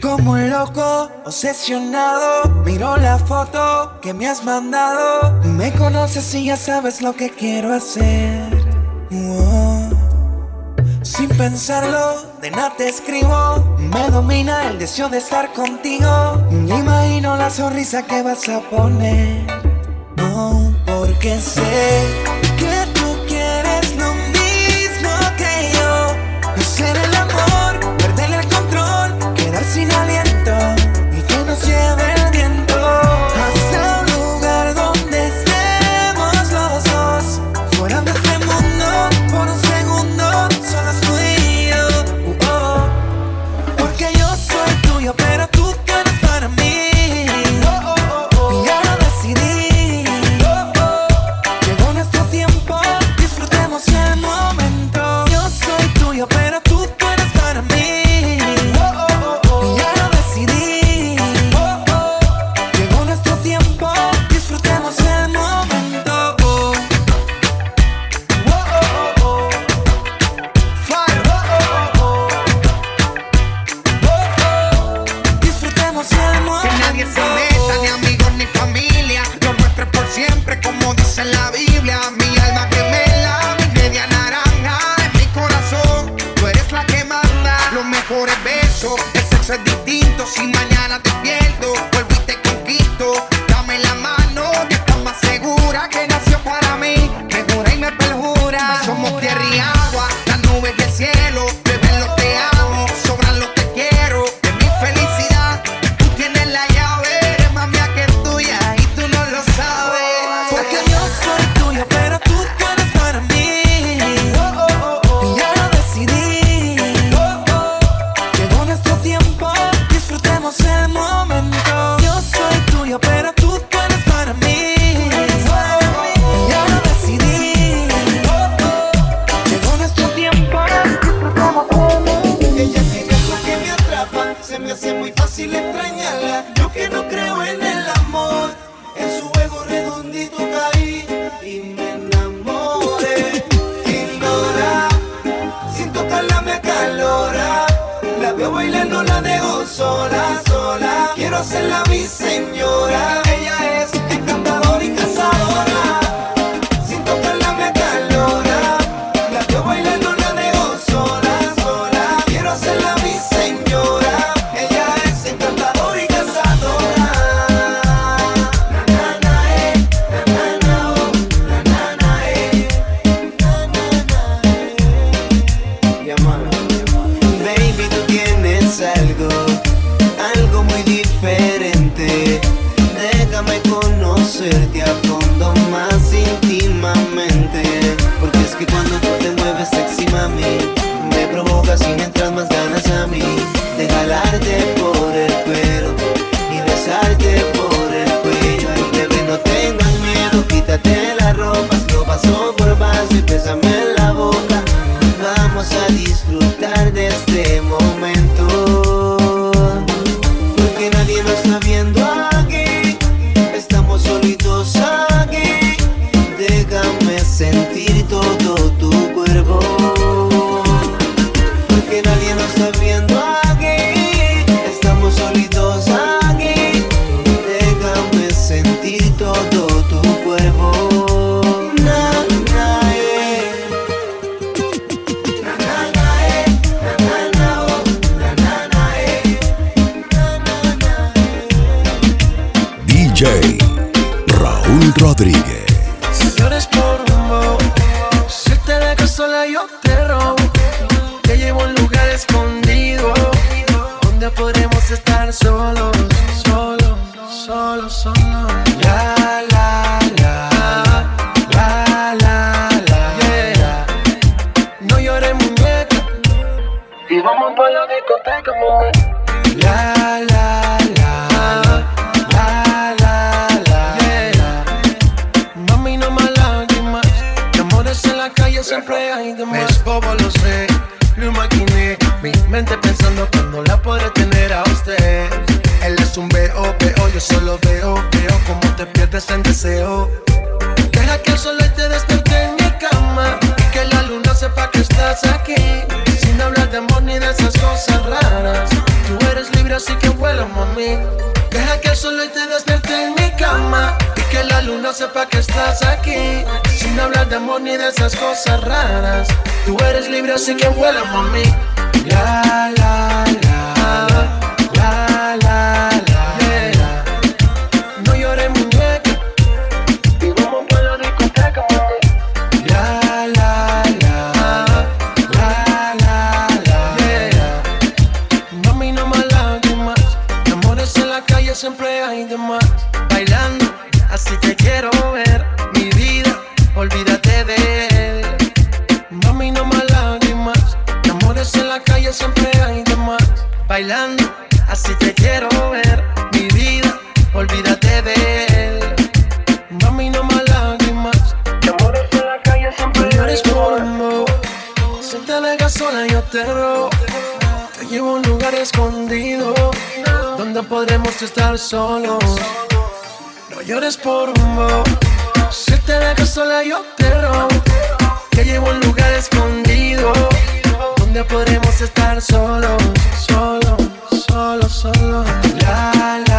Como un loco, obsesionado, miro la foto que me has mandado. Me conoces y ya sabes lo que quiero hacer. Sin pensarlo, de nada te escribo. Me domina el deseo de estar contigo. Me imagino la sonrisa que vas a poner. Oh, porque sé Dios la mi señora. conocerte a. yo te robo. Te llevo a un lugar escondido donde podremos estar solos, solos, solos, solos. es bobo, lo sé. Lo imaginé, mi mente pensando cuando la podré tener a usted. Él es un veo, veo, yo solo veo, veo como te pierdes en deseo. Deja que el sol te despierte en mi cama, que la luna sepa que estás aquí. Sin hablar de amor ni de esas cosas raras, tú eres libre así que vuela, mami. Deja que el sol te despierte no sepa que estás aquí. Sin hablar de amor ni de esas cosas raras. Tú eres libre, así que vuela, mami. así te quiero ver. Mi vida, olvídate de él. Mami, no más lágrimas. Te amores en la calle siempre llores por amor. Si te dejas sola, yo te robo. Te llevo a un lugar escondido donde podremos estar solos. No llores por amor. Si te dejas sola, yo te robo. Te llevo a un lugar escondido donde podremos estar solos solo. La,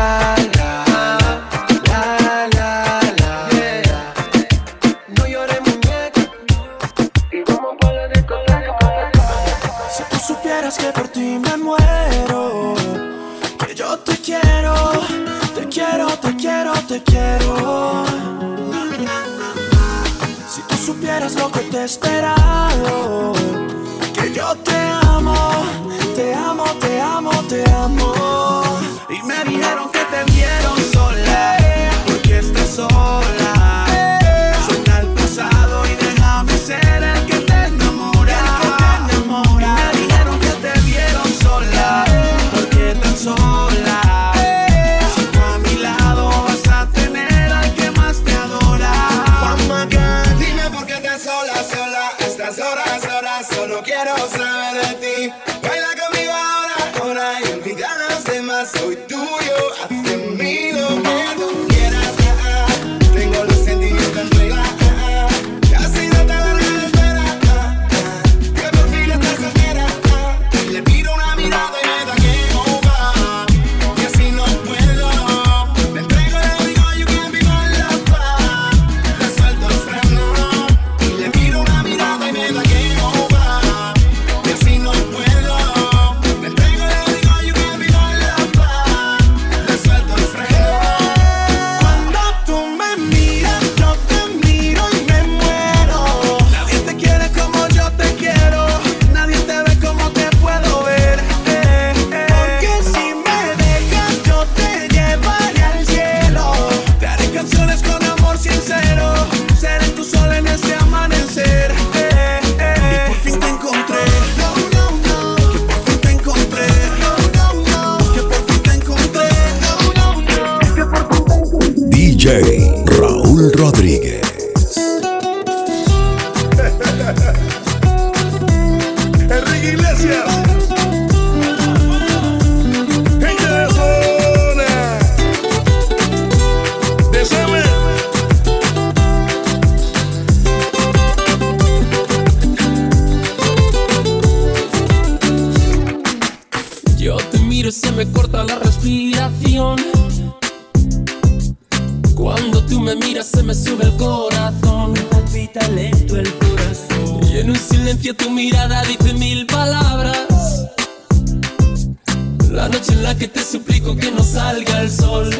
La noche en la que te suplico que no salga el sol.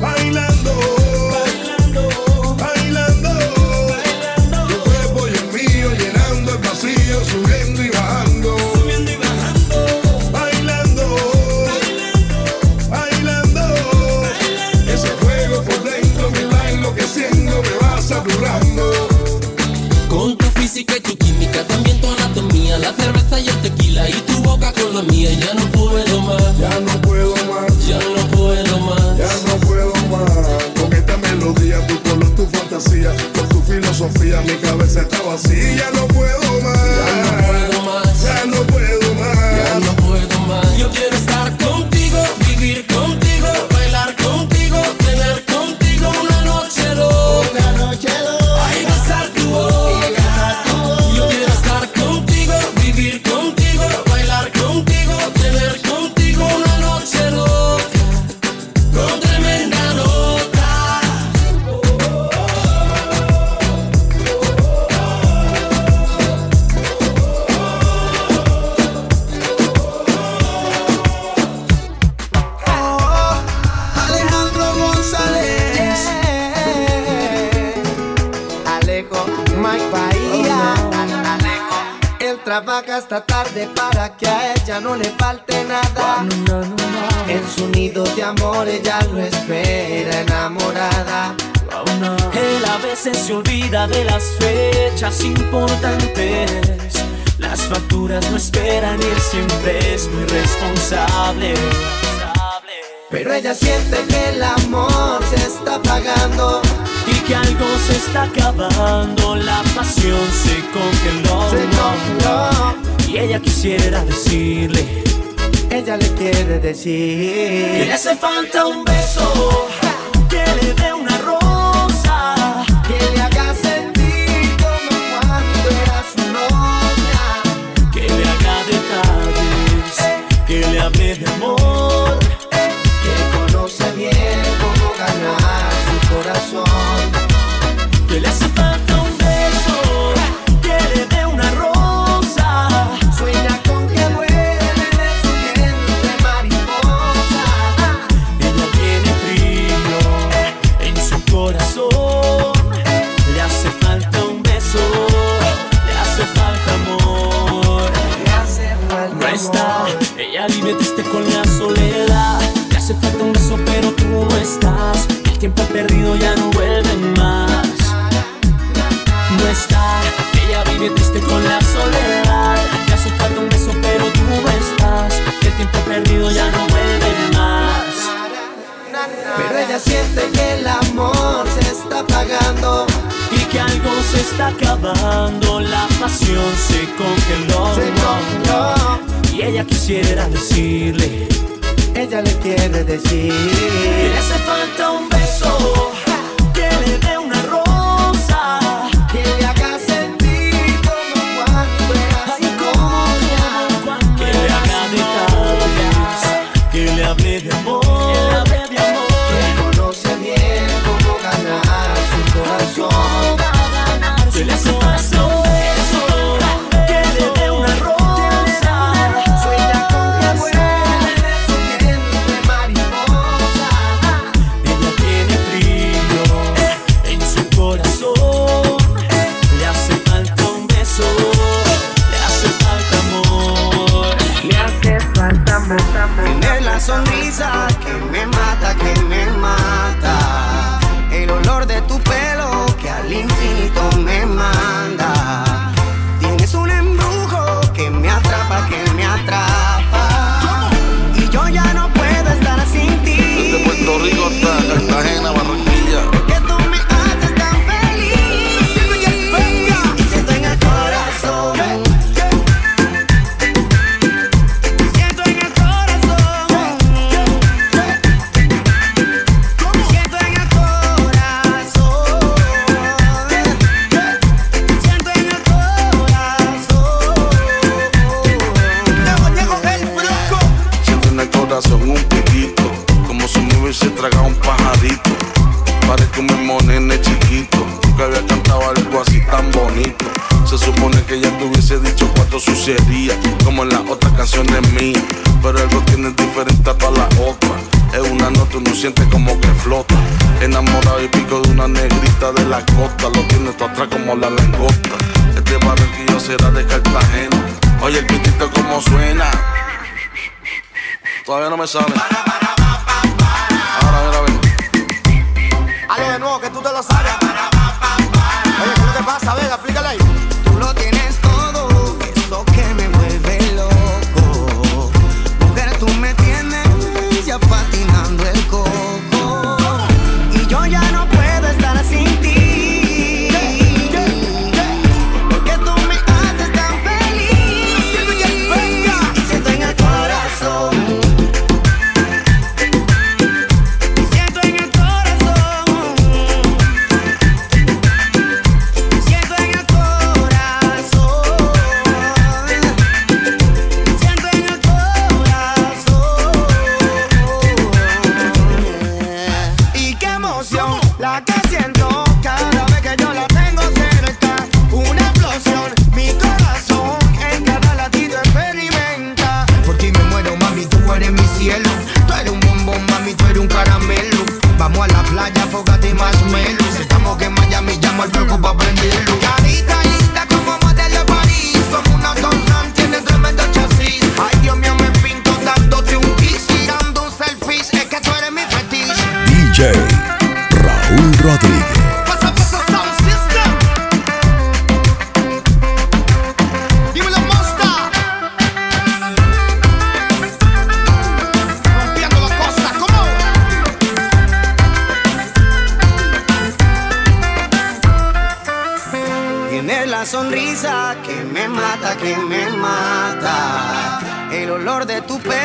Bailando. La mía, ya no puedo más. Ya no trabaja hasta tarde para que a ella no le falte nada. En su nido de amor ella lo espera enamorada. Él a veces se olvida de las fechas importantes. Las facturas no esperan y él siempre es muy responsable. Pero ella siente que el amor se está pagando y que algo se está acabando, la pasión se congeló. Se congeló. Y ella quisiera decirle, ella le quiere decir que le hace falta un beso, que le dé una acabando, la pasión se congeló. Se congeló. Y ella quisiera decirle, ella le quiere decir, que le hace falta un beso, que le dé una que un mismo nene chiquito nunca había cantado algo así tan bonito. Se supone que ya te hubiese dicho cuánto sucedía como en las otras canciones mías. Pero algo tiene diferente a todas las otras. Es una nota, uno siente como que flota. Enamorado y pico de una negrita de la costa, lo tiene todo atrás como la langosta. Este barranquillo será de Cartagena. Oye, el pitito como suena. Todavía no me sale. Hazlo de nuevo que tú te lo sabes.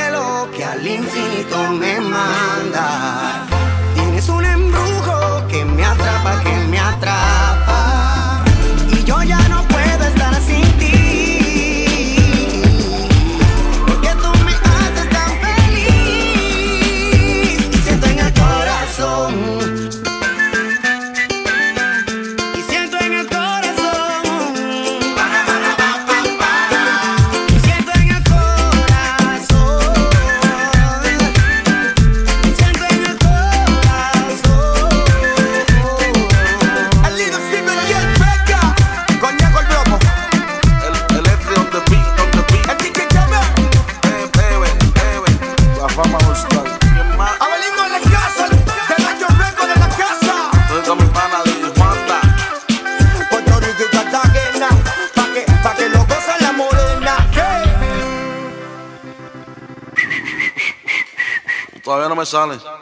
cielo que al infinito me manda. Tienes un embrujo que me atrapa, que me atrapa. Salih.